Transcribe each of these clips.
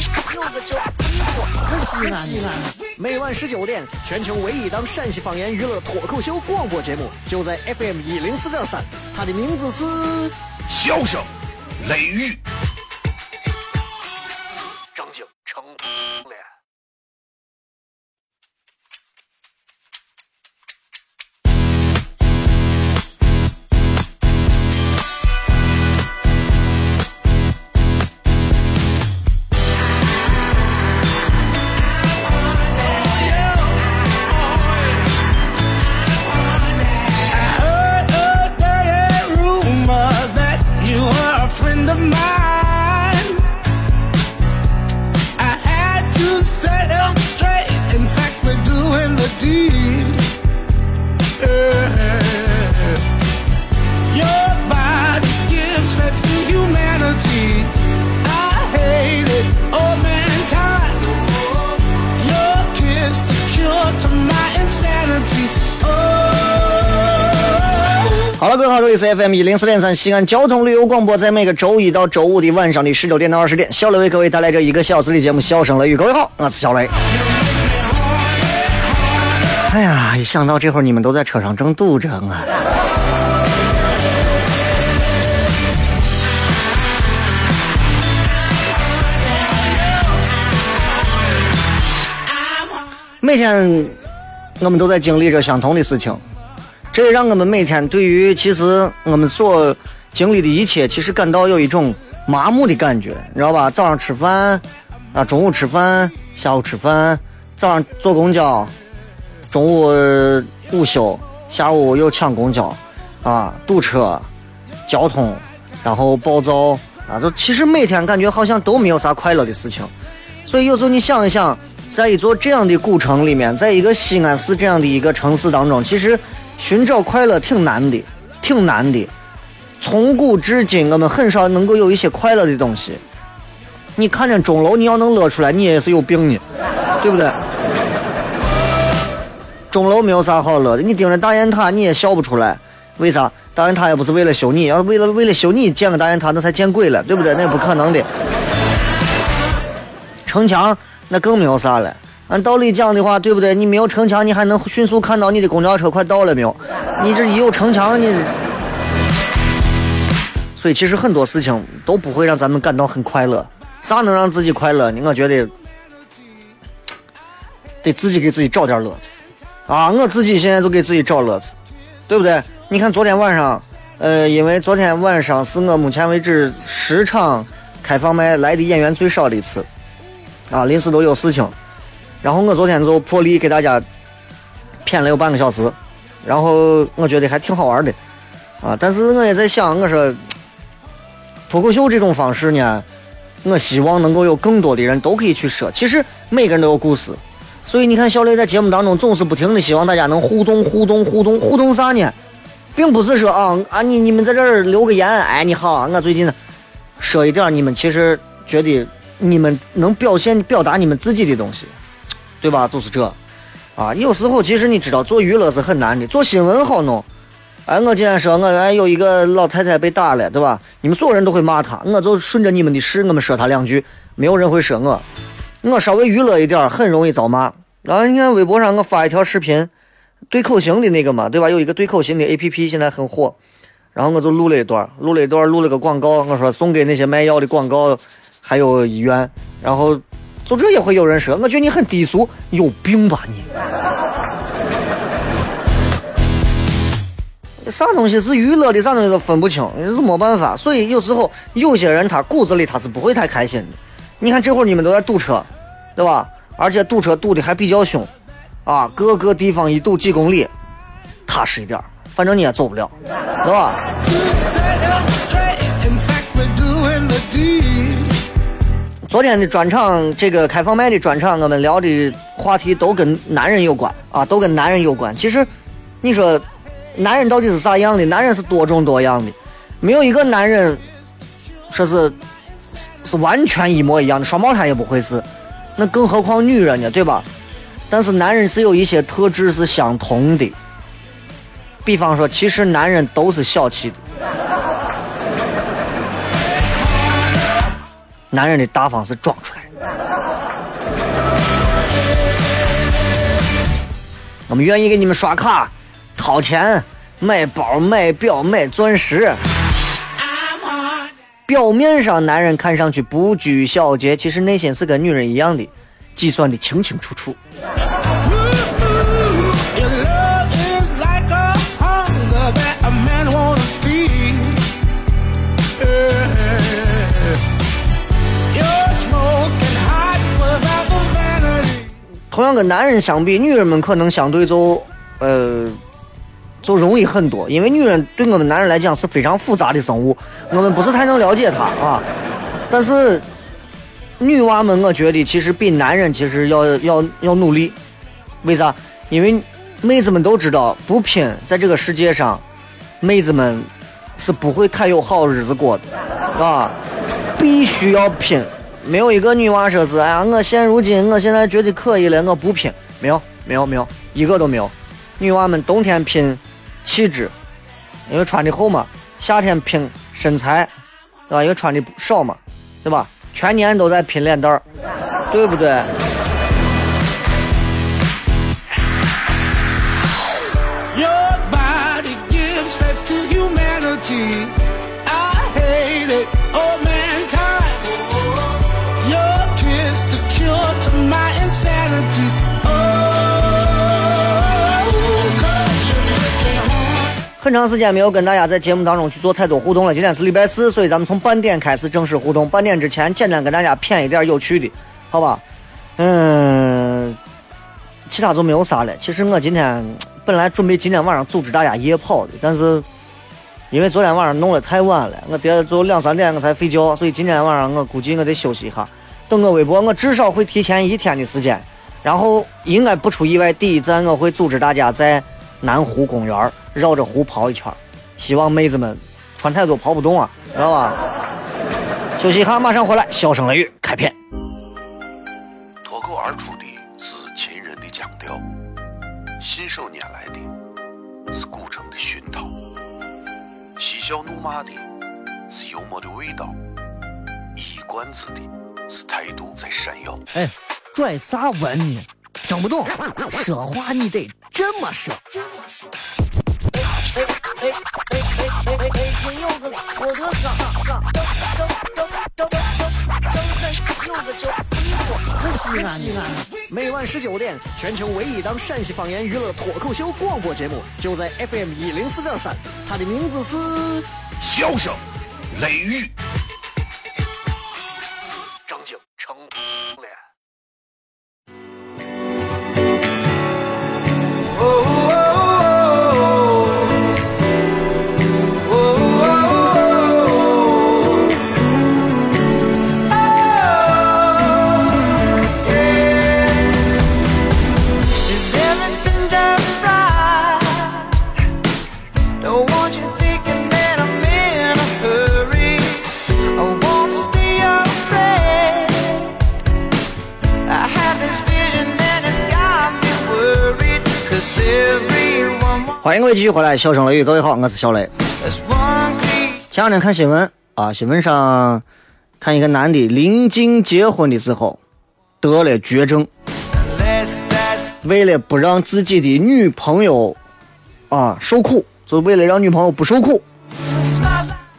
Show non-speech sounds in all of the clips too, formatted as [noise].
正正有个叫李波，西安西安。每晚十九点，全球唯一档陕西方言娱乐脱口秀广播节目，就在 FM 一零四点三。它的名字是《笑声雷雨》。了，各位好，这里是 FM 一零四点三西安交通旅游广播，在每个周一到周五的晚上的十九点到二十点，小雷为各位带来这一个小时的节目《笑声雷雨》。各位好，我是小雷。哎呀，一想到这会儿你们都在车上正堵着啊！每天我们都在经历着相同的事情。这也让我们每天对于其实我们所经历的一切，其实感到有一种麻木的感觉，你知道吧？早上吃饭，啊，中午吃饭，下午吃饭，早上坐公交，中午午休，下午又抢公交，啊，堵车，交通，然后暴躁，啊，就其实每天感觉好像都没有啥快乐的事情。所以有时候你想一想，在一座这样的古城里面，在一个西安市这样的一个城市当中，其实。寻找快乐挺难的，挺难的。从古至今，我们很少能够有一些快乐的东西。你看见钟楼，你要能乐出来，你也是有病呢，对不对？钟楼没有啥好乐的，你盯着大雁塔，你也笑不出来。为啥？大雁塔也不是为了修你，要为了为了修你建个大雁塔，那才见鬼了，对不对？那不可能的。城墙那更没有啥了。按道理讲的话，对不对？你没有城墙，你还能迅速看到你的公交车快到了没有？你这一有城墙，你……所以其实很多事情都不会让咱们感到很快乐。啥能让自己快乐呢？我觉得得自己给自己找点乐子啊！我自己现在就给自己找乐子，对不对？你看昨天晚上，呃，因为昨天晚上是我目前为止十场开放麦来的演员最少的一次啊，临时都有事情。然后我昨天就破例给大家谝了有半个小时，然后我觉得还挺好玩的，啊！但是我也在想，我说脱口秀这种方式呢，我希望能够有更多的人都可以去说。其实每个人都有故事，所以你看小雷在节目当中总是不停的希望大家能互动、互动、互动、互动啥呢？并不是说啊啊你你们在这儿留个言，哎你好，我最近说一点你们其实觉得你们能表现表达你们自己的东西。对吧？就是这，啊，有时候其实你知道做娱乐是很难的，做新闻好弄。哎，我今天说我哎有一个老太太被打了，对吧？你们所有人都会骂她，我就顺着你们的事，我们说她两句，没有人会说我。我稍微娱乐一点，很容易遭骂。然后你看微博上我发一条视频，对口型的那个嘛，对吧？有一个对口型的 A P P 现在很火，然后我就录了一段，录了一段，录了个广告，我说送给那些卖药的广告，还有医院，然后。就这也会有人说，我觉得你很低俗，有病吧你？啥东西是娱乐的，啥东西都分不清，是没办法。所以有时候有些人他骨子里他是不会太开心的。你看这会儿你们都在堵车，对吧？而且堵车堵的还比较凶，啊，各个地方一堵几公里，踏实一点，反正你也走不了，对吧？昨天的专场，这个开放麦的专场，我们聊的话题都跟男人有关啊，都跟男人有关。其实，你说，男人到底是啥样的？男人是多种多样的，没有一个男人说是是完全一模一样的，双胞胎也不会是。那更何况女人呢，对吧？但是男人是有一些特质是相同的，比方说，其实男人都是小气的。男人的大方是装出来的。我们愿意给你们刷卡、掏钱、买包、买表、买钻石。表面上男人看上去不拘小节，其实内心是跟女人一样的，计算的清清楚楚。男人相比，女人们可能相对就，呃，就容易很多，因为女人对我们男人来讲是非常复杂的生物，我们不是太能了解她啊。但是女娃们，我觉得其实比男人其实要要要努力，为啥？因为妹子们都知道，不拼在这个世界上，妹子们是不会太有好日子过的，啊，必须要拼。没有一个女娃说是，哎呀，我现如今我现在觉得可以了，我不拼，没有，没有，没有，一个都没有。女娃们冬天拼气质，因为穿的厚嘛；夏天拼身材，对吧？因为穿的少嘛，对吧？全年都在拼脸蛋儿，对不对？很长时间没有跟大家在节目当中去做太多互动了。今天是礼拜四，所以咱们从半点开始正式互动。半点之前，简单跟大家谝一点有趣的，好吧？嗯，其他就没有啥了。其实我今天本来准备今天晚上组织大家夜跑的，但是因为昨天晚上弄得太晚了，我得就两三点我才睡觉，所以今天晚上我估计我得休息一下。等我微博，我至少会提前一天的时间，然后应该不出意外，第一站我会组织大家在。南湖公园绕着湖跑一圈，希望妹子们穿太多跑不动啊，知道吧？休息一下，马上回来。笑声雷雨，开片。脱口而出的是秦人的腔调，信手拈来的是古城的熏陶，嬉笑怒骂的是幽默的味道，一冠子的是态度在闪耀。哎，拽啥文呢？听不懂，说话你得这么说。哎哎哎哎哎哎哎！有个我的哥哥，张张张张张张三有个叫李哥，西安西安。每晚十九点，全球唯一档陕西方言娱乐脱口秀广播节目，就在 FM 一零四点三。它的名字是《笑声雷雨》。欢迎各继续回来，笑声雷雨，各位好，我是小雷。前两天看新闻啊，新闻上看一个男的临近结婚的时候得了绝症，为了不让自己的女朋友啊受苦，就为了让女朋友不受苦，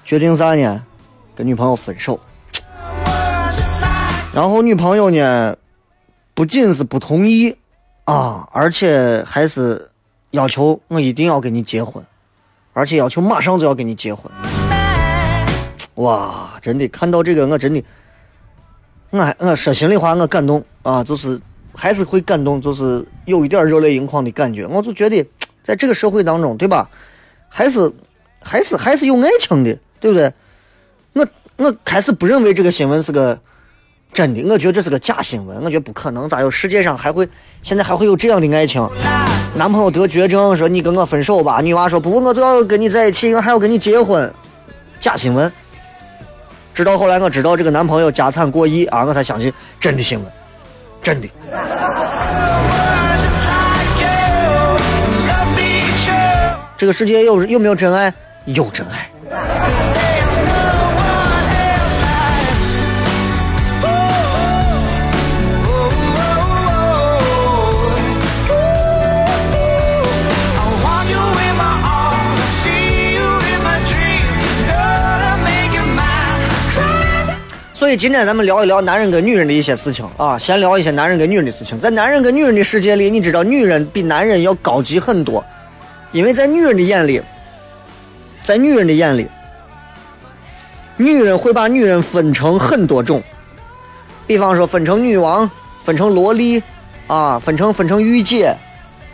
决定啥呢？跟女朋友分手。然后女朋友呢，不仅是不同意啊，而且还是。要求我一定要跟你结婚，而且要求马上就要跟你结婚。哇，真的看到这个，我真的，我还我说心里话，我感动啊，就是还是会感动，就是有一点热泪盈眶的感觉。我就觉得，在这个社会当中，对吧？还是还是还是有爱情的，对不对？我我开始不认为这个新闻是个真的，我觉得这是个假新闻，我觉得不可能，咋有世界上还会现在还会有这样的爱情？男朋友得绝症，说你跟我分手吧，女娃说不，我就要跟你在一起，我还要跟你结婚，假新闻。直到后来我知道这个男朋友家产过亿啊，我才相信真的新闻，真的。这个世界有有没有真爱？有真爱。以今天咱们聊一聊男人跟女人的一些事情啊，先聊一些男人跟女人的事情。在男人跟女人的世界里，你知道女人比男人要高级很多，因为在女人的眼里，在女人的眼里，女人会把女人分成很多种，比方说分成女王，分成萝莉，啊，分成分成御姐，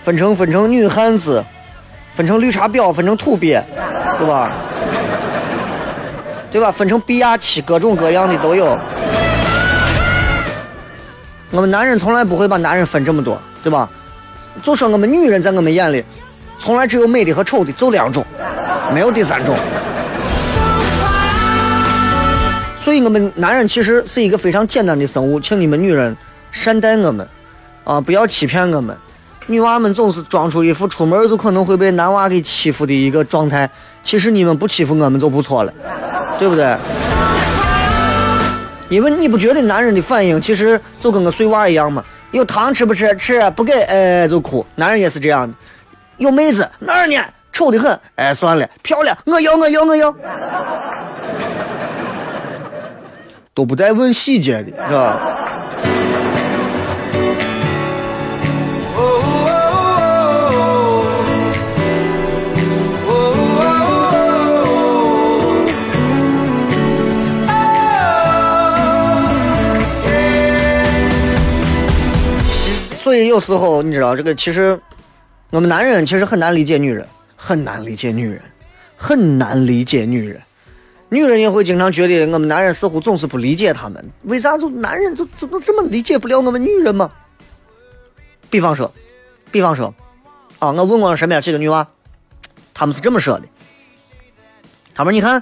分成分成女汉子，分成绿茶婊，分成土鳖，对吧？对吧？分成 B 亚七，各种各样的都有。我们男人从来不会把男人分这么多，对吧？就说我们女人在我们眼里，从来只有美的和丑的，就两种，没有第三种。所以，我们男人其实是一个非常简单的生物，请你们女人善待我们，啊，不要欺骗我们。女娃们总是装出一副出门就可能会被男娃给欺负的一个状态，其实你们不欺负我们就不错了。对不对？因为你不觉得男人的反应其实就跟个碎娃一样吗？有糖吃不吃？吃不给，哎就哭。男人也是这样的。有妹子哪儿呢？丑的很，哎算了。漂亮，我要我要我要。[laughs] 都不带问细节的，是吧？所以有时候你知道这个，其实我们男人其实很难理解女人，很难理解女人，很难理解女人。女人也会经常觉得我们男人似乎总是不理解他们，为啥就男人就就都这么理解不了我们女人吗？比方说，比方说，啊，我问过身边几个女娃，他们是这么说的，他们你看，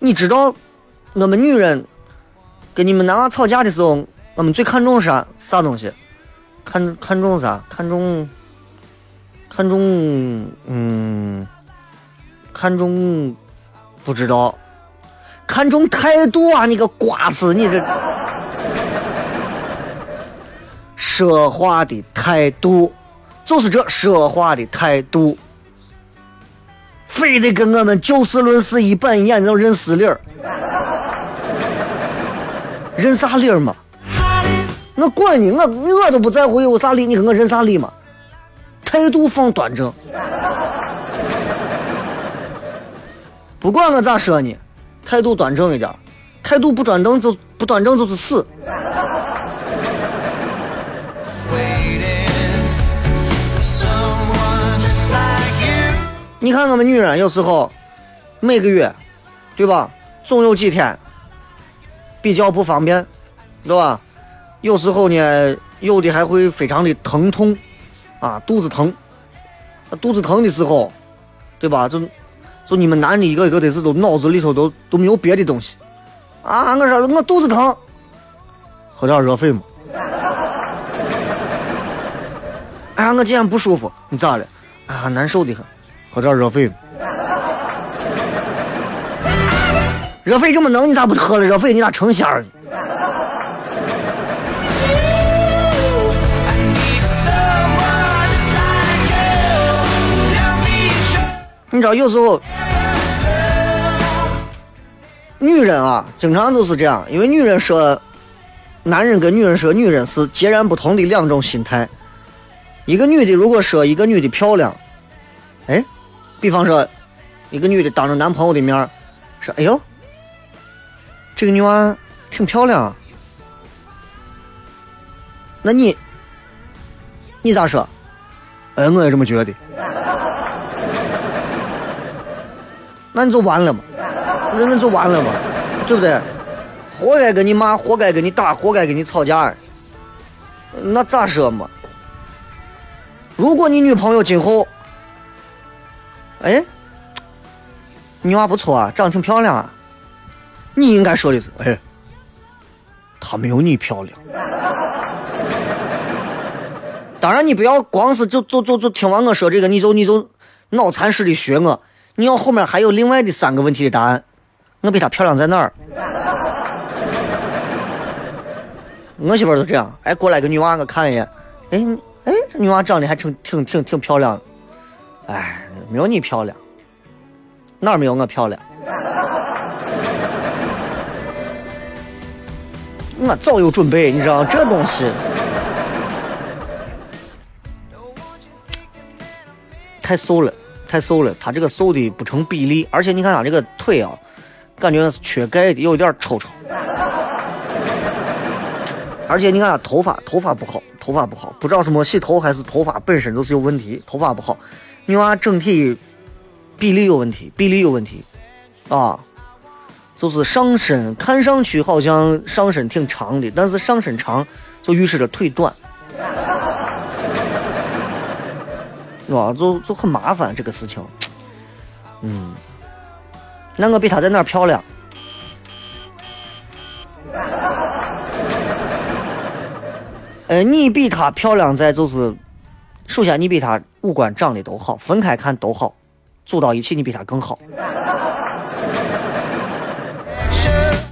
你知道我们女人跟你们男娃吵架的时候。我们最看重啥啥东西？看看重啥？看重看重嗯，看重不知道，看重态度啊！你个瓜子，你这 [laughs] 说话的态度就是这说话的态度，非得跟我们就事论事，一板一眼那种认死理儿，认啥理儿嘛？我管你，我我都不在乎有啥理，你跟我认啥理嘛？态度放端正，[laughs] 不管我咋说你，态度端正一点，态度不端正就不端正就是死。你看我们女人有时候每个月，对吧？总有几天比较不方便，对吧？有时候呢，有的还会非常的疼痛，啊，肚子疼。肚子疼的时候，对吧？就就你们男的一个一个的是都脑子里头都都没有别的东西，啊，我说我肚子疼，喝点热水嘛。哎，我今天不舒服，你咋了？啊，难受的很，喝点热水。[laughs] 热水这么冷，你咋不喝了热水？你咋成仙儿你知道有时候，女人啊，经常都是这样，因为女人说，男人跟女人说，女人是截然不同的两种心态。一个女的如果说一个女的漂亮，哎，比方说，一个女的当着男朋友的面说：“哎呦，这个女娃挺漂亮。”啊。”那你，你咋说？哎，我也这么觉得。那你就完了嘛，那那就完了嘛，对不对？活该跟你骂，活该跟你打，活该跟你吵架。那咋说嘛？如果你女朋友今后，哎，你娃不错啊，长得挺漂亮啊，你应该说的是，哎，她没有你漂亮。当然，你不要光是就就就就听完我说这个，你就你就脑残似的学我。你要后面还有另外的三个问题的答案，我比她漂亮在哪儿？我媳妇都这样，哎，过来个女娃，我看一眼，哎哎，这女娃长得还挺挺挺挺漂亮，哎，没有你漂亮，哪儿没有我漂亮？[laughs] 我早有准备，你知道这东西太瘦了，太瘦了，她这个瘦的不成比例，而且你看她这个腿啊，感觉是缺钙的，有点抽抽。而且你看他头发，头发不好，头发不好，不知道是没洗头还是头发本身就是有问题，头发不好。女娃整体比例有问题，比例有问题，啊，就是上身看上去好像上身挺长的，但是上身长就预示着腿短，是吧？就就很麻烦这个事情。嗯，那我比她在哪儿漂亮？呃，你比她漂亮在就是，首先你比她五官长得都好，分开看都好，组到一起你比她更好。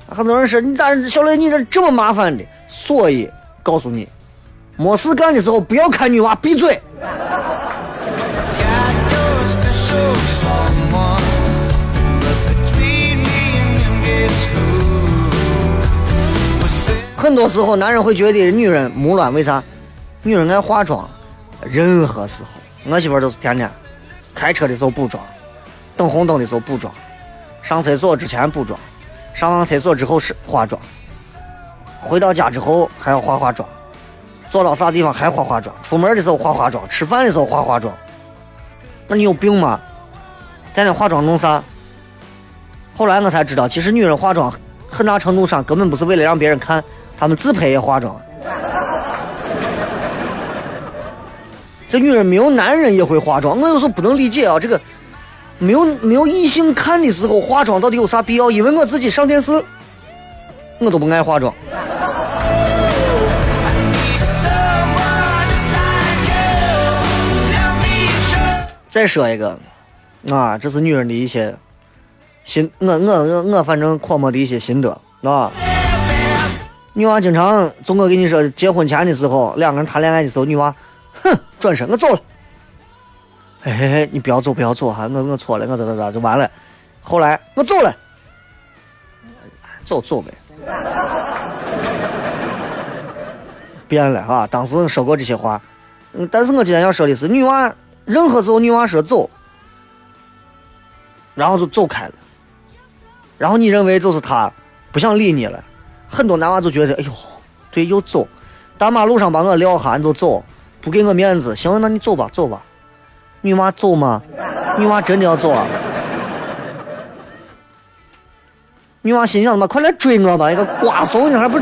很多人说你咋小雷你这这么麻烦的？所以告诉你，没事干的时候不要看女娃，闭嘴。很多时候，男人会觉得女人木乱，为啥？女人爱化妆，任何时候，我媳妇都是天天，开车的时候补妆，等红灯的时候补妆，上厕所之前补妆，上完厕所之后是化妆，回到家之后还要化化妆，坐到啥地方还化化妆，出门的时候化化妆，吃饭的时候化化妆，那你有病吗？天天化妆弄啥？后来我才知道，其实女人化妆很大程度上根本不是为了让别人看。他们自拍也化妆，这女人没有男人也会化妆。我有时候不能理解啊，这个没有没有异性看的时候化妆到底有啥必要？因为我自己上电视，我都不爱化妆。再说一个，啊，这是女人的一些心，我我我我反正琢磨的一些心得，啊。女娃经常，就我跟你说，结婚前的时候，两个人谈恋爱的时候，女娃，哼，转身，我走了。嘿嘿嘿，你不要走，不要走哈，我我错了，我咋咋咋就完了。后来我走了，走走呗。变了哈，当时说过这些话，嗯，但是我今天要说的是，女娃任何时候女娃说走，然后就走开了，然后你认为就是她不想理你了。很多男娃就觉得，哎呦，对，又走，大马路上把我撂下，你就走，不给我面子。行，那你走吧，走吧。女娃走吗？女娃真的要走啊？女娃心想：妈，快来追我吧！一个瓜怂，你还不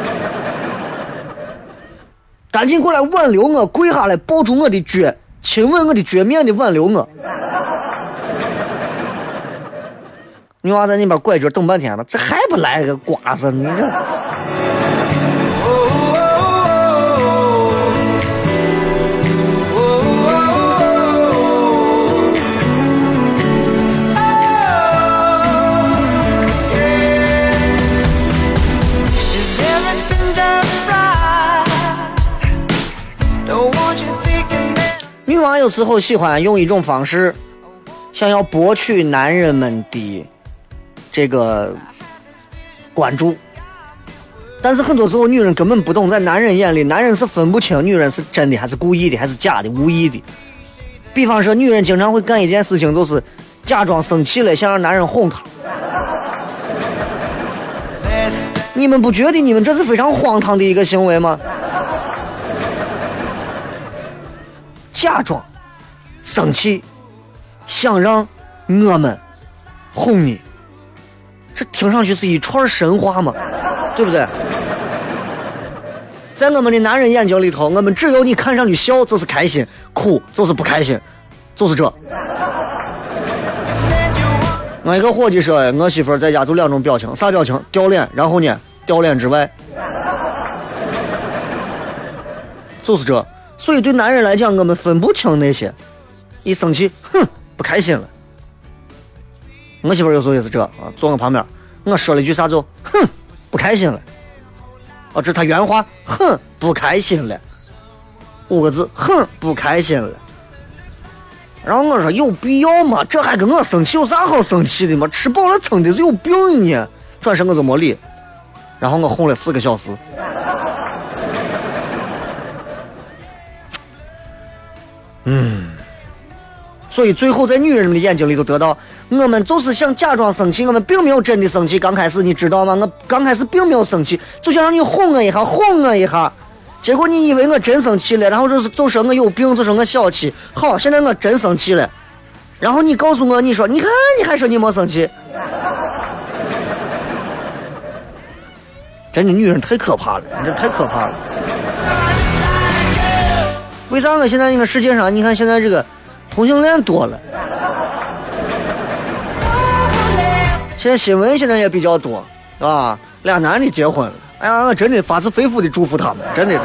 赶紧过来挽留我，跪下来抱住我的脚，亲吻我的脚面的挽留我。女娃在那边拐角等半天了，这还不来个瓜子？你这。娃有时候喜欢用一种方式，想要博取男人们的。这个关注，但是很多时候女人根本不懂，在男人眼里，男人是分不清女人是真的还是故意的，还是假的、无意的。比方说，女人经常会干一件事情，就是假装生气了，想让男人哄她。你们不觉得你们这是非常荒唐的一个行为吗？假装生气，想让我们哄你。这听上去是一串神话嘛？[laughs] 对不对？在我们的男人眼睛里头，我们只有你看上去笑就是开心，哭就是不开心，就是这。[laughs] 我一个伙计说，我媳妇在家就两种表情，啥表情？掉脸，然后呢，掉脸之外，就是这。所以对男人来讲，我们分不清那些。一生气，哼，不开心了。我媳妇有时候也是这啊，坐我旁边，我说了一句啥就，哼，不开心了。哦，这是他原话，哼，不开心了。五个字，哼，不开心了。然后我说有必要吗？这还跟我生气有啥好生气的吗？吃饱了撑的是有病呢。转身我就没理。然后我哄了四个小时。嗯。所以最后在女人的眼睛里头得到，我们就是想假装生气，我们并没有真的生气。刚开始你知道吗？我刚开始并没有生气，就想让你哄我一下，哄我一下。结果你以为我真生气了，然后就是就说我有病，就说我小气。好，现在我真生气了，然后你告诉我，你说你看你还说你没生气，真的女人太可怕了，你这太可怕了。为啥我现在这个世界上，你看现在这个同性恋多了，现在新闻现在也比较多，啊，俩男的结婚了。哎呀，我真的发自肺腑的祝福他们，真的。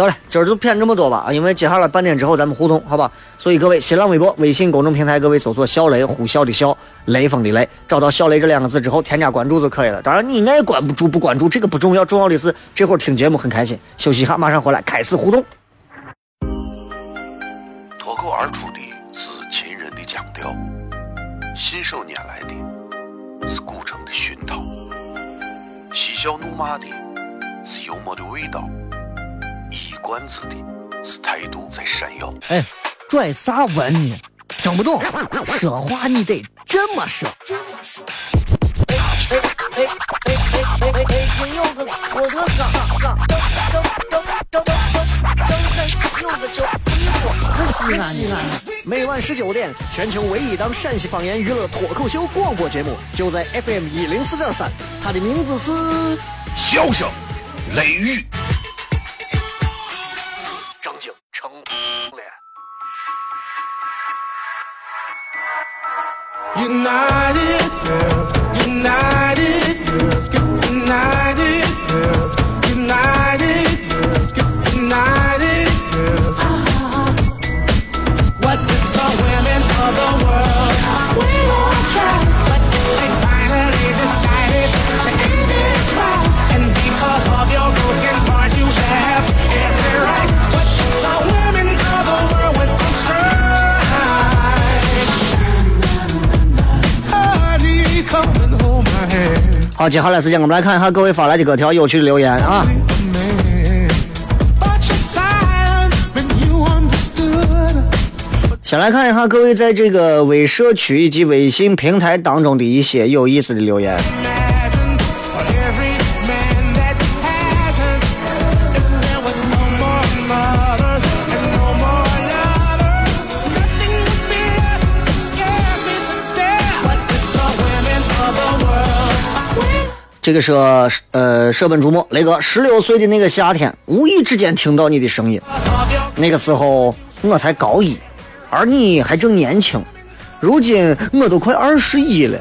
得了，今儿就骗这么多吧，因为接下来半点之后咱们互动，好吧？所以各位，新浪微博、微信公众平台，各位搜索“小雷”，呼啸的啸，雷锋的雷，找到“小雷”这两个字之后，添加关注就可以了。当然，你爱关注不关注这个不重要，重要的是这会儿听节目很开心。休息一下，马上回来开始互动。脱口而出的是秦人的。腔调，信手拈来的是古城的熏陶，嬉笑怒骂的是幽默的味道，冠子的是态度在闪耀。哎，拽啥文呢？听不懂，说话你得这么说。哎哎哎哎哎哎！北京有个郭德纲，张张张张张张张有个叫李波，可西安呢？每晚十九点，全球唯一档陕西方言娱乐脱口秀广播节目，就在 FM 一零四点三。它的名字是《笑声雷雨》，正经成脸。好，接下来时间我们来看一下各位发来的各条有趣的留言啊。先来看一下各位在这个微社区以及微信平台当中的一些有意思的留言。这个是，呃，舍本逐末。雷哥，十六岁的那个夏天，无意之间听到你的声音，那个时候我才高一，而你还正年轻。如今我都快二十一了，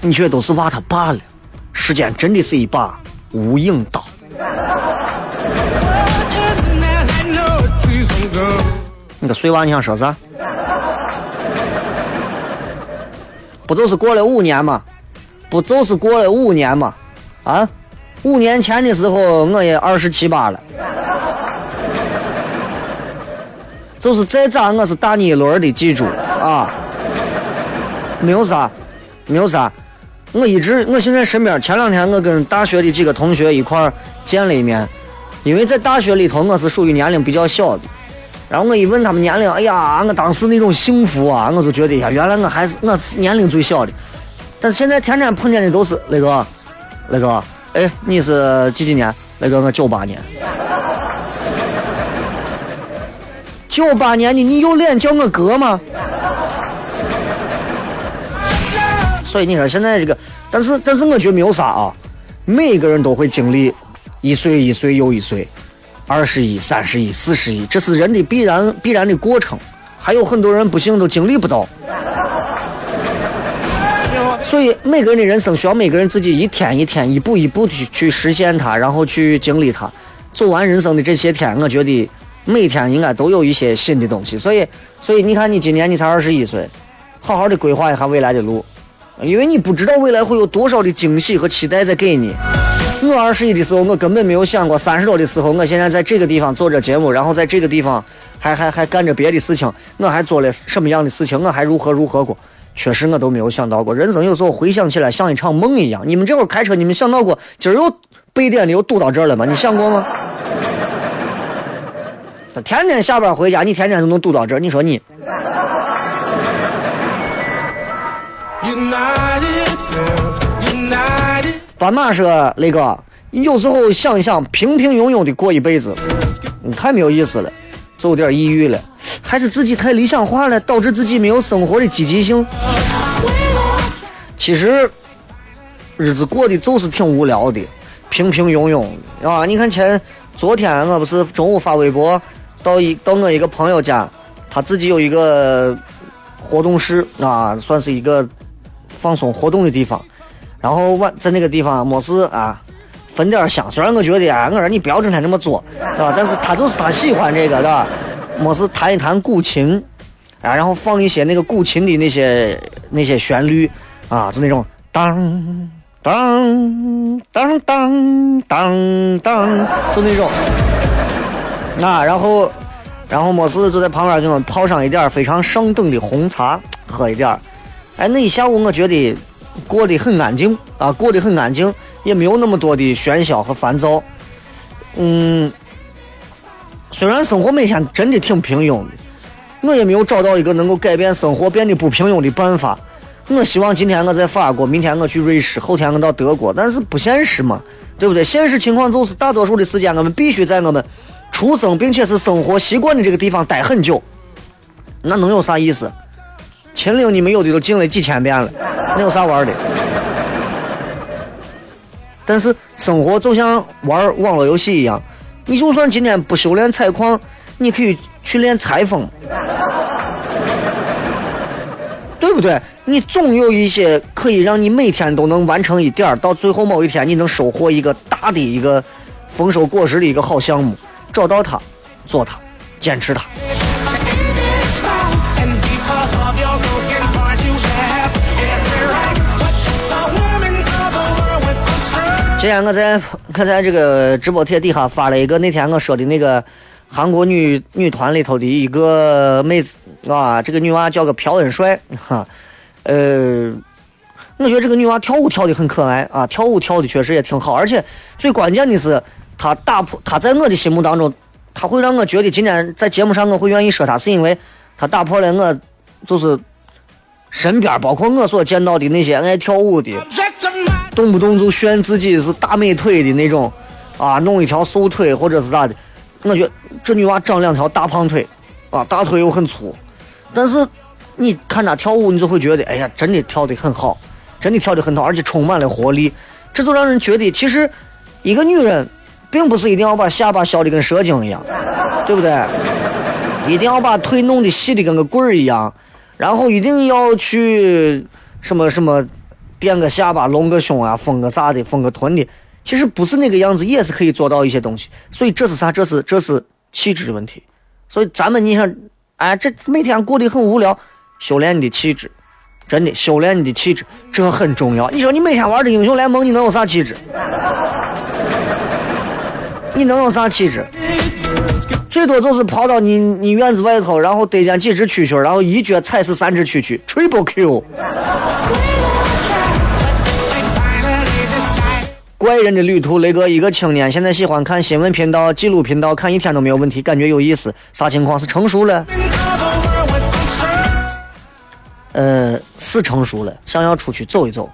你却都是娃他爸了。时间真的是一把无影刀。你个碎娃，你想说啥？不就是过了五年吗？不就是过了五年吗？啊，五年前的时候我也二十七八了，就是再咋我是大你一轮的，记住啊，没有啥，没有啥，我一直我现在身边前两天我跟大学的几个同学一块见了一面，因为在大学里头我是属于年龄比较小的，然后我一问他们年龄，哎呀，我当时那种幸福啊，我就觉得呀，原来我还是我是年龄最小的。但是现在天天碰见的都是那个，那个，哎，你是几几年？那个我九八年，九八年的，你有脸叫我哥吗？所以你说现在这个，但是但是我觉得没有啥啊，每个人都会经历一岁一岁又一岁，二十一、三十一、四十一，这是人的必然必然的过程。还有很多人不幸都经历不到，所以每个人的人生需要每个人自己一天一天、一步一步去去实现它，然后去经历它。走完人生的这些天，我觉得每天应该都有一些新的东西。所以，所以你看，你今年你才二十一岁，好好的规划一下未来的路。因为你不知道未来会有多少的惊喜和期待在给你。我二十一的时候，我根本没有想过三十多的时候，我现在在这个地方做着节目，然后在这个地方还还还干着别的事情，我还做了什么样的事情，我还如何如何过，确实我都没有想到过。人生有时候回想起来像一场梦一样。你们这会儿开车，你们想到过今儿又北点的又堵到这儿了吗？你想过吗？天天下班回家，你天天都能堵到这儿，你说你？斑马说：“雷哥，你有时候想一想，平平庸庸的过一辈子，你太没有意思了，就有点抑郁了。还是自己太理想化了，导致自己没有生活的积极性。其实日子过得就是挺无聊的，平平庸庸啊！你看前昨天我不是中午发微博到一到我一个朋友家，他自己有一个活动室啊，算是一个放松活动的地方。”然后晚在那个地方没事啊，分点香。虽然我觉得啊，我说你不要整天这么做，对吧？但是他就是他喜欢这个，对吧？没事弹一弹古琴，啊，然后放一些那个古琴的那些那些旋律，啊，就那种当当当当当当，就那种。啊，然后然后没事就在旁边给我泡上一点非常上等的红茶，喝一点。哎，那一下午我觉得。过得很安静啊，过得很安静，也没有那么多的喧嚣和烦躁。嗯，虽然生活每天真的挺平庸的，我也没有找到一个能够改变生活变得不平庸的办法。我希望今天我在法国，明天我去瑞士，后天我到德国，但是不现实嘛，对不对？现实情况就是大多数的时间我们必须在我们出生并且是生活习惯的这个地方待很久，那能有啥意思？秦岭你们有的都进了几千遍了。那有啥玩的？[laughs] 但是生活就像玩网络游戏一样，你就算今天不修炼采矿，你可以去练裁缝，对不对？你总有一些可以让你每天都能完成一点到最后某一天你能收获一个大的一个丰收果实的一个好项目，找到它，做它，坚持它。今天我在我在这个直播帖底下发了一个那天我说的那个韩国女女团里头的一个妹子啊，这个女娃叫个朴恩帅哈，呃，我觉得这个女娃跳舞跳的很可爱啊，跳舞跳的确实也挺好，而且最关键的是她打破她在我的心目当中，她会让我觉得今天在节目上我会愿意说她，是因为她打破了我就是身边包括我所见到的那些爱跳舞的。动不动就炫自己是大美腿的那种，啊，弄一条瘦腿或者是咋的，我觉得这女娃长两条大胖腿，啊，大腿又很粗，但是你看她跳舞，你就会觉得，哎呀，真的跳得很好，真的跳得很好，而且充满了活力，这就让人觉得，其实一个女人，并不是一定要把下巴削的跟蛇精一样，对不对？一定要把腿弄得细的跟个棍儿一样，然后一定要去什么什么。垫个下巴，隆个胸啊，丰个啥的，丰个臀的，其实不是那个样子，也是可以做到一些东西。所以这是啥？这是这是气质的问题。所以咱们你想，哎，这每天过得很无聊，修炼你的气质，真的修炼你的气质，这很重要。你说你每天玩的英雄联盟，你能有啥气质？你能有啥气质？最多就是跑到你你院子外头，然后逮见几只蛐蛐，然后一脚踩死三只蛐蛐，triple Q。怪人的旅途，雷哥一个青年，现在喜欢看新闻频道、纪录频道，看一天都没有问题，感觉有意思。啥情况？是成熟了？呃，是成熟了，想要出去走一走，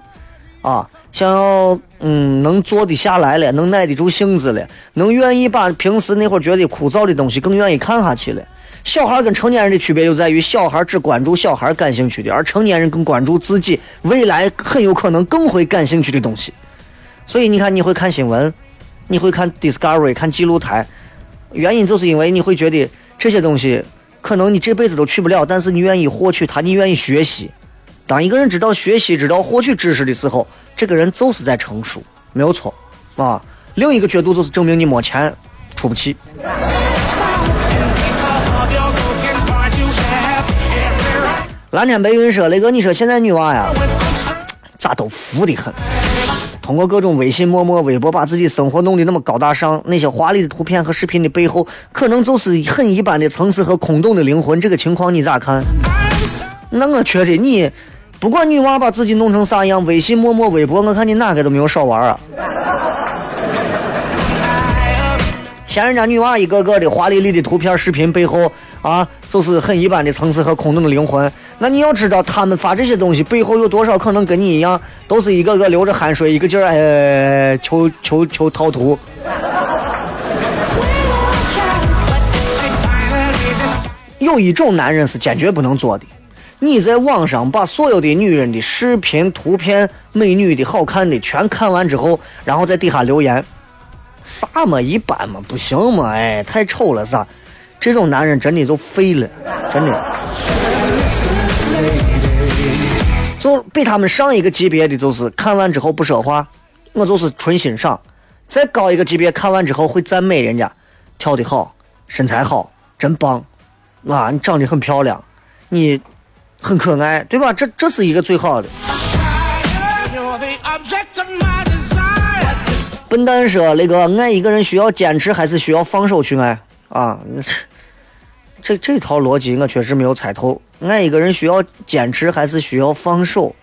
啊，想要嗯，能坐得下来了，能耐得住性子了，能愿意把平时那会儿觉得枯燥的东西更愿意看下去了。小孩跟成年人的区别就在于，小孩只关注小孩感兴趣的，而成年人更关注自己未来很有可能更会感兴趣的东西。所以你看，你会看新闻，你会看 Discovery 看记录台，原因就是因为你会觉得这些东西可能你这辈子都去不了，但是你愿意获取它，你愿意学习。当一个人知道学习、知道获取知识的时候，这个人就是在成熟，没有错啊。另一个角度就是证明你没钱，出不起。蓝天白云说：“雷哥，你说现在女娃呀，咋都浮的很？通过各种微信、陌陌、微博，把自己生活弄得那么高大上，那些华丽的图片和视频的背后，可能就是很一般的层次和空洞的灵魂。这个情况你咋看？那我觉得你，不管女娃把自己弄成啥样，微信、陌陌、微博，我看你哪个都没有少玩啊。[laughs] 嫌人家女娃一个个的华丽丽的图片、视频背后啊，就是很一般的层次和空洞的灵魂。”那你要知道，他们发这些东西背后有多少可能跟你一样，都是一个个流着汗水，一个劲儿哎求求求套图。有一种男人是坚决不能做的，你在网上把所有的女人的视频、图片、美女的好看的全看完之后，然后在底下留言，啥嘛一般嘛不行嘛哎太丑了啥，这种男人真的就废了，真的。就比他们上一个级别的，就是看完之后不说话，我就是纯欣赏；再高一个级别，看完之后会赞美人家，跳的好，身材好，真棒，啊，你长得很漂亮，你很可爱，对吧？这这是一个最好的。笨蛋说：“那个爱一个人需要坚持，还是需要放手去爱？”啊，这这套逻辑我确实没有猜透。爱一个人需要坚持还是需要放手？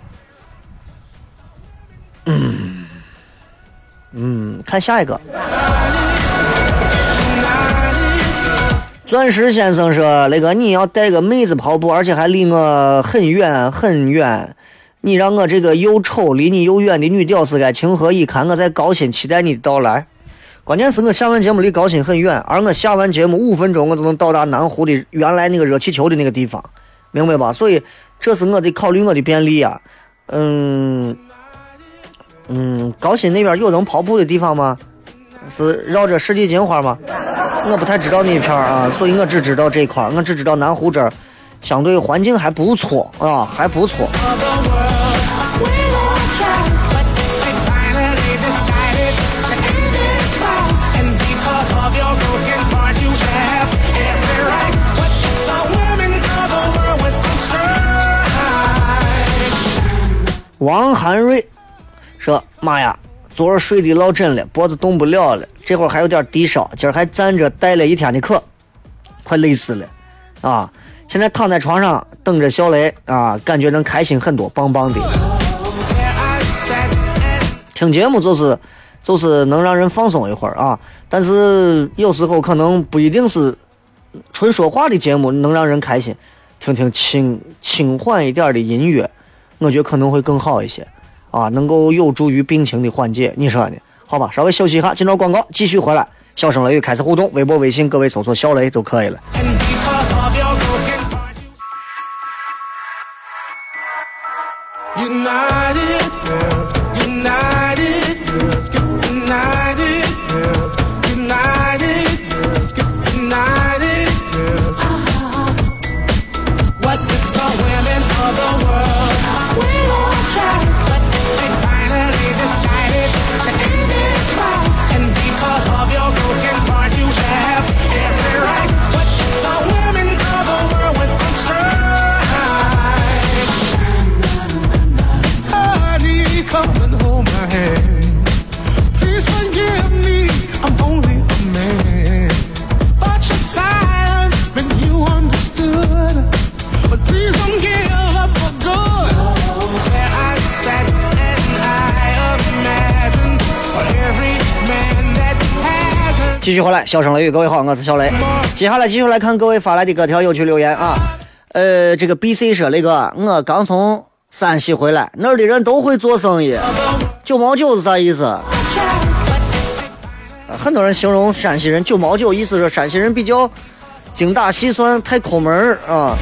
嗯嗯，看下一个。钻石先生说：“那个你要带个妹子跑步，而且还离我很远很远，你让我这个又丑离你又远的女屌丝该情何以堪？我在高薪期待你的到来。关键是我下完节目离高新很远，而我下完节目五分钟我就能到达南湖的原来那个热气球的那个地方。”明白吧？所以这是我得考虑我的便利呀。嗯嗯，高新那边有能跑步的地方吗？是绕着世纪金花吗？我不太知道那片啊，所以我只知道这块我只知道南湖这儿相对环境还不错啊，还不错。王涵瑞说：“妈呀，昨儿睡得老枕了，脖子动不了了，这会儿还有点低烧，今儿还站着带了一天的课，快累死了啊！现在躺在床上等着小雷啊，感觉能开心很多，棒棒的。听节目就是就是能让人放松一会儿啊，但是有时候可能不一定是纯说话的节目能让人开心，听听轻轻缓一点的音乐。”我觉得可能会更好一些，啊，能够有助于病情的缓解。你说呢？好吧，稍微休息一下，进到广告，继续回来。小声雷雨开始互动，微博、微信，各位搜索“小雷”就可以了。继续回来，笑声雷雨，各位好，我是小雷。接下来继续来看各位发来的各条有趣留言啊。呃，这个 B C 说，雷哥，我刚从山西回来，那儿的人都会做生意。九毛九是啥意思？很多人形容山西人九毛九，意思说山西人比较精打细算，太抠门儿啊。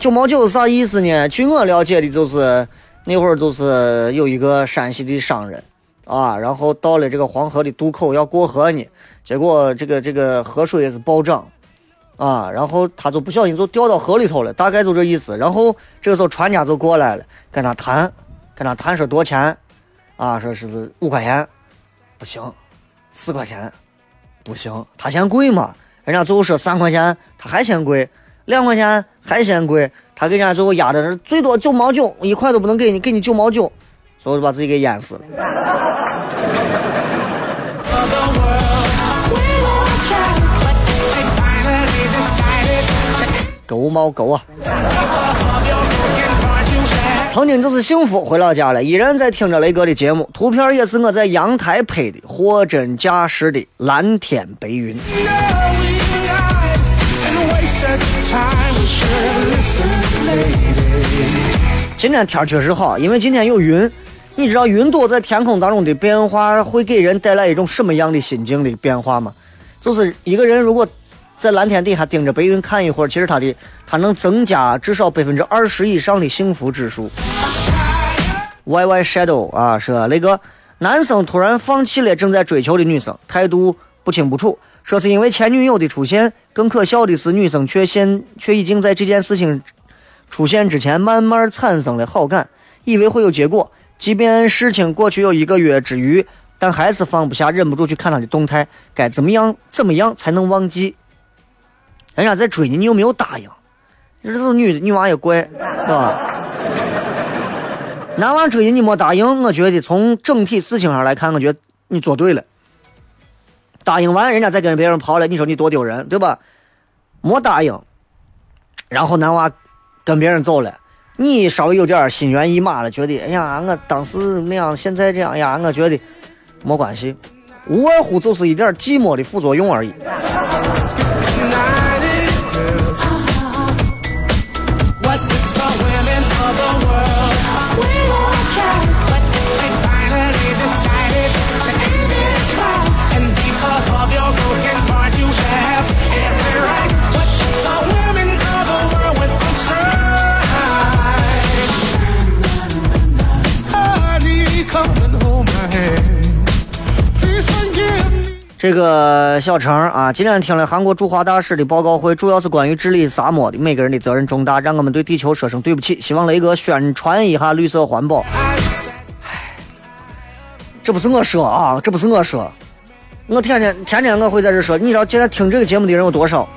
九毛九是啥意思呢？据我了解的，就是那会儿就是有一个山西的商人啊，然后到了这个黄河的渡口要过河呢，结果这个这个河水也是暴涨啊，然后他就不小心就掉到河里头了，大概就这意思。然后这个时候船家就过来了，跟他谈，跟他谈说多钱啊？说是五块钱，不行，四块钱，不行，他嫌贵嘛。人家最后说三块钱，他还嫌贵。两块钱还嫌贵，他给人家最后压的是最多九毛九，一块都不能给你，给你九毛九，所以就把自己给淹死了。狗毛狗啊！曾经就是幸福，回老家了，依然在听着雷哥的节目。图片也是我在阳台拍的，货真价实的蓝天白云。今天天确实好，因为今天有云。你知道云朵在天空当中的变化会给人带来一种什么样的心境的变化吗？就是一个人如果在蓝天底下盯着白云看一会儿，其实他的他能增加至少百分之二十以上的幸福指数。Y Y Shadow 啊，说那个男生突然放弃了正在追求的女生，态度不清不楚。说是因为前女友的出现，更可笑的是，女生却现却已经在这件事情出现之前慢慢产生了好感，以为会有结果。即便事情过去有一个月之余，但还是放不下，忍不住去看他的动态。该怎么样？怎么样才能忘记？人家在追你，你有没有答应？这是女女娃也怪，是吧？男娃追你，你没答应。我觉得从整体事情上来看，我觉得你做对了。答应完，人家再跟别人跑了，你说你多丢人，对吧？没答应，然后男娃跟别人走了，你稍微有点心猿意马了，觉得哎呀，我当时那样，现在这样呀，我觉得没关系，无外乎就是一点寂寞的副作用而已。这个小程啊，今天听了韩国驻华大使的报告会，主要是关于治理沙漠的。每个人的责任重大，让我们对地球说声对不起。希望雷哥宣传一下绿色环保。唉，这不是我说啊，这不是我说，我天天天天我会在这说。你知道今天听这个节目的人有多少？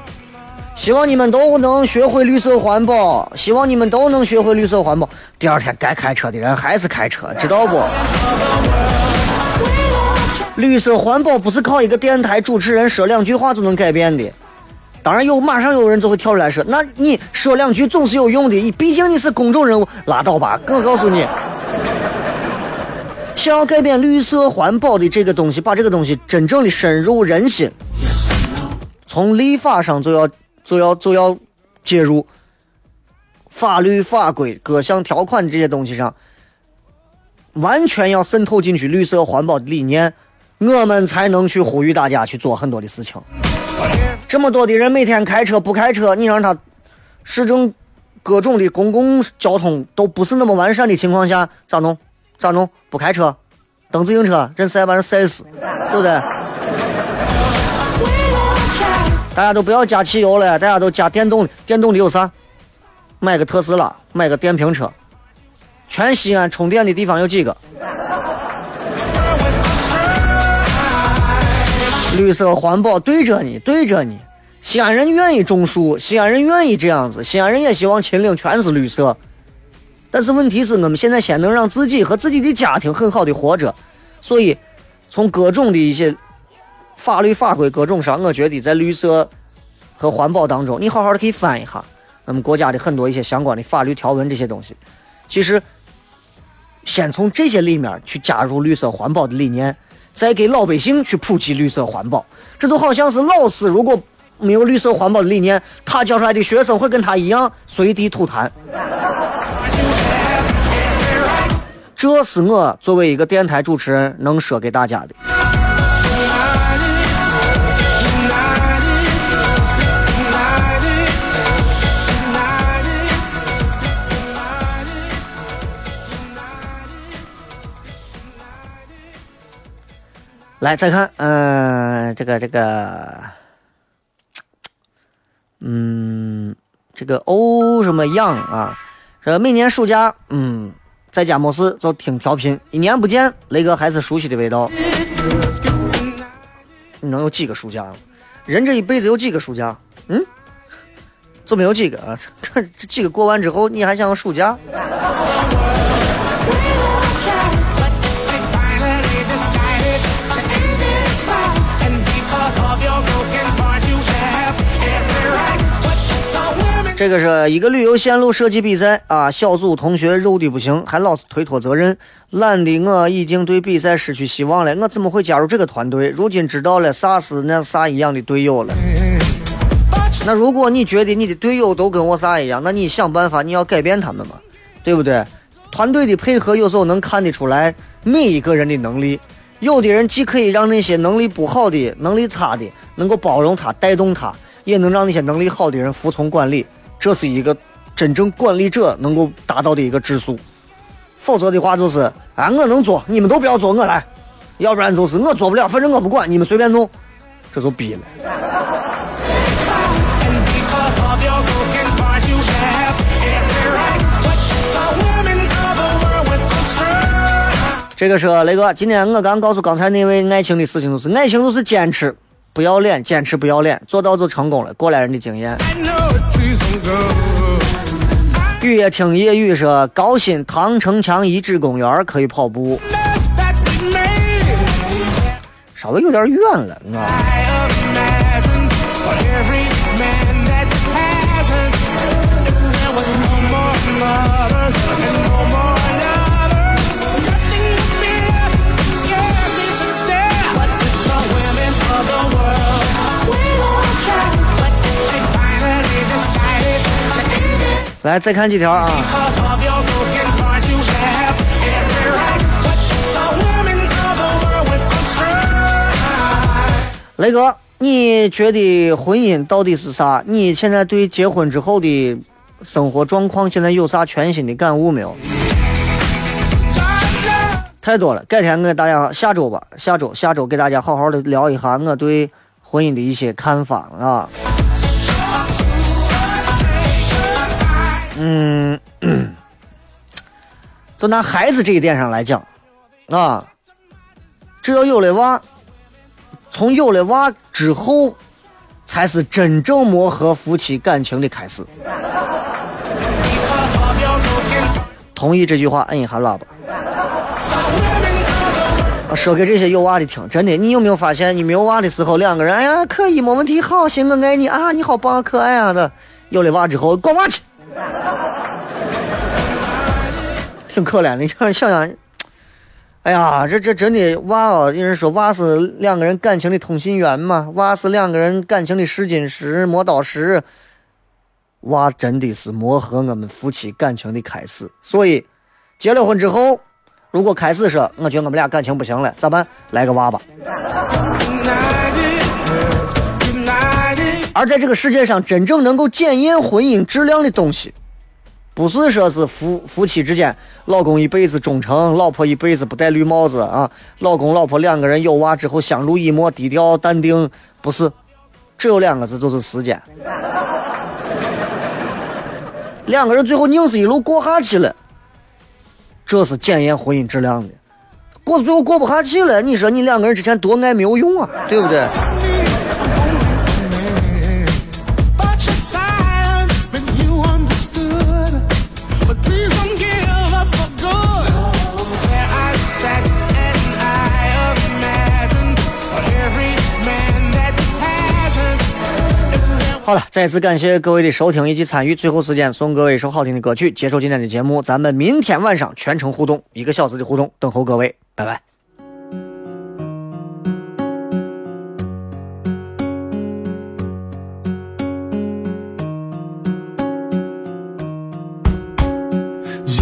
希望你们都能学会绿色环保，希望你们都能学会绿色环保。第二天该开车的人还是开车，知道不？绿色环保不是靠一个电台主持人说两句话就能改变的。当然有，马上有人就会跳出来说：“那你说两句总是有用的，毕竟你是公众人物。”拉倒吧！我告诉你，想要改变绿色环保的这个东西，把这个东西真正的深入人心，从立法上就要就要就要介入法律法规各项条款这些东西上，完全要渗透进去绿色环保的理念。我们才能去呼吁大家去做很多的事情。这么多的人每天开车不开车，你让他市政各种的公共交通都不是那么完善的情况下，咋弄？咋弄？不开车，蹬自行车，人晒把人晒死，对不对？大家都不要加汽油了，大家都加电动。电动的有啥？买个特斯拉，买个电瓶车。全西安充电的地方有几个？绿色环保对着你，对着你。西安人愿意种树，西安人愿意这样子，西安人也希望秦岭全是绿色。但是问题是我们现在先能让自己和自己的家庭很好的活着，所以从各种的一些法律法规各种上，我觉得在绿色和环保当中，你好好的可以翻一下我们国家的很多一些相关的法律条文这些东西。其实，先从这些里面去加入绿色环保的理念。再给老百姓去普及绿色环保，这就好像是老师如果没有绿色环保的理念，他教出来的学生会跟他一样随地吐痰。这是我作为一个电台主持人能说给大家的。来再看，嗯，这个这个，嗯，这个欧什么样啊？说每年暑假，嗯，在家没事就听调频，一年不见，雷哥还是熟悉的味道。你能有几个暑假？人这一辈子有几个暑假？嗯，就没有几个啊？这这几个过完之后，你还想要暑假？这个是一个旅游线路设计比赛啊，小组同学肉的不行，还老是推脱责任，懒得我已经对比赛失去希望了，我怎么会加入这个团队？如今知道了啥是那啥一样的队友了。那如果你觉得你的队友都跟我啥一样，那你想办法，你要改变他们嘛，对不对？团队的配合有时候能看得出来每一个人的能力，有的人既可以让那些能力不好的、能力差的能够包容他、带动他，也能让那些能力好的人服从管理。这是一个真正管理者能够达到的一个质素，否则的话就是啊，我能做，你们都不要做，我来；要不然就是我做不了，反正我不管，你们随便弄，这就逼了。这个是雷哥，今天我刚告诉刚才那位爱情的事情，就是爱情就是坚持。不要脸，坚持不要脸，做到就成功了。过来人的经验。雨夜听夜雨说，高新唐城墙遗址公园可以跑步，稍微有点远了，啊。来，再看几条啊！雷哥，你觉得婚姻到底是啥？你现在对结婚之后的生活状况，现在有啥全新的感悟没有？太多了，改天我给大家下周吧，下周下周给大家好好的聊一下我对婚姻的一些看法啊。嗯，就拿孩子这一点上来讲，啊，只要有了娃，从有了娃之后，才是真正磨合夫妻感情的开始。同意这句话，摁一下喇叭。说给这些有娃的听，真的，你有没有发现，你没有娃的时候，两个人，哎呀，可以，没问题，好，行，我爱你啊，你好棒，可爱啊的。有了娃之后，搞娃去。[laughs] 挺可怜的，你想想，哎呀，这这真的娃哦！有人说娃是两个人感情的通信员嘛，娃是两个人感情的试金石、磨刀石。娃真的是磨合我们夫妻感情的开始。所以，结了婚之后，如果开始说我觉得我们俩感情不行了，咋办？来个娃吧。而在这个世界上，真正能够检验婚姻质量的东西。不是说是夫夫妻之间，老公一辈子忠诚，老婆一辈子不戴绿帽子啊！老公老婆两个人有娃之后相濡以沫，低调淡定，不是，只有两个字，就是时间。两个人最后硬是一路过下去了，这是检验婚姻质量的。过最后过不下去了，你说你两个人之前多爱没有用啊，对不对？好了，再次感谢各位的收听以及参与。最后时间送各位一首好听的歌曲，结束今天的节目。咱们明天晚上全程互动，一个小时的互动，等候各位，拜拜。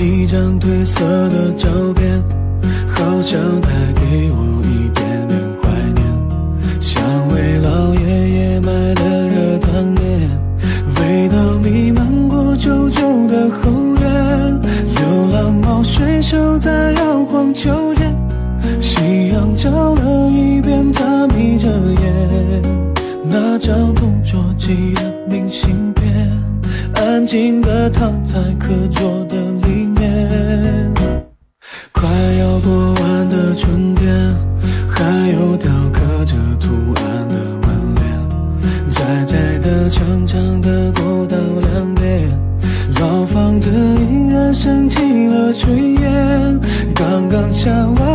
一张褪色的照片，好像带给我一点点怀念，像为老爷爷买的荡秋千夕阳照了一遍他眯着眼那张同桌寄的明信片安静的躺在课桌的着我